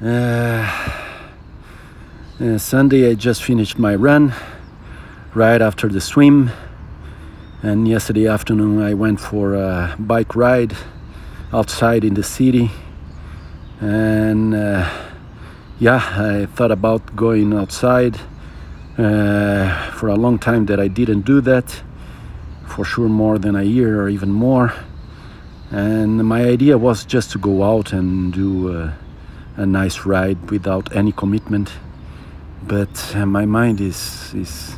Uh, uh, Sunday I just finished my run right after the swim, and yesterday afternoon I went for a bike ride outside in the city, and uh, yeah, I thought about going outside uh, for a long time that I didn't do that, for sure more than a year or even more, and my idea was just to go out and do. A nice ride without any commitment. But uh, my mind is is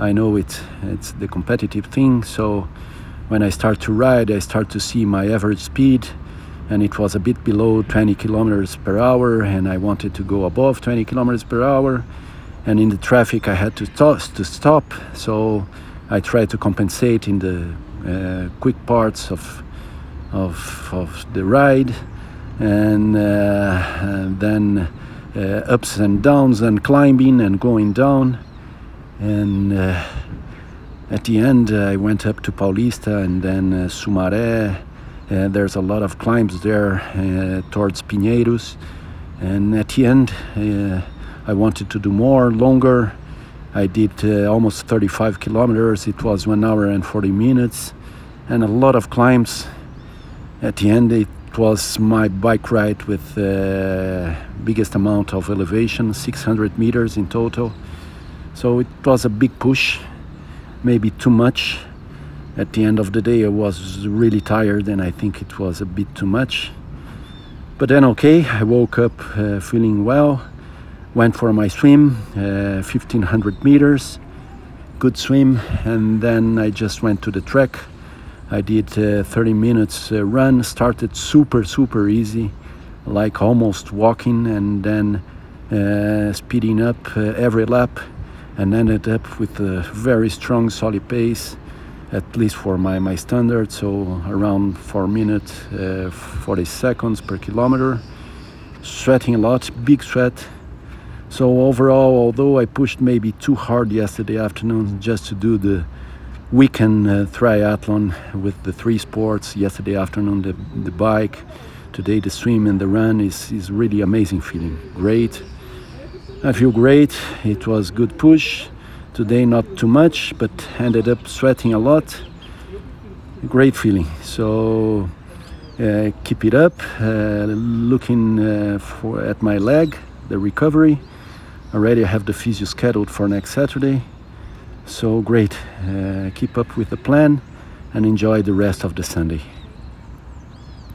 I know it it's the competitive thing. So when I start to ride, I start to see my average speed, and it was a bit below 20 kilometers per hour, and I wanted to go above 20 kilometers per hour. And in the traffic, I had to toss to stop. So I tried to compensate in the uh, quick parts of of of the ride and, uh, then uh, ups and downs and climbing and going down. And uh, at the end I went up to Paulista and then Sumaré. And there's a lot of climbs there towards Pinheiros. And at the end I wanted to do more longer. I did uh, almost 35 kilometers. It was one hour and 40 minutes, and a lot of climbs. At the end, it was my bike ride with the uh, biggest amount of elevation, 600 meters in total. So it was a big push, maybe too much. At the end of the day, I was really tired, and I think it was a bit too much. But then, okay, I woke up uh, feeling well, went for my swim, uh, 1500 meters, good swim, and then I just went to the track I did uh, 30 minutes uh, run, started super, super easy, like almost walking, and then uh, speeding up every lap, and ended up with a very strong, solid pace, at least for my, my standard, so around 4 minutes, uh, 40 seconds per kilometer. Sweating a lot, big sweat. So, overall, although I pushed maybe too hard yesterday afternoon just to do the weekend uh, triathlon with the three sports. Yesterday afternoon, the, the bike. Today, the swim and the run is, is really amazing feeling. Great. I feel great. It was good push. Today, not too much, but ended up sweating a lot. Great feeling. So, uh, keep it up. Uh, looking uh, for at my leg, the recovery. Already, I have the physio scheduled for next Saturday. So great. Uh, keep up with the plan and enjoy the rest of the Sunday.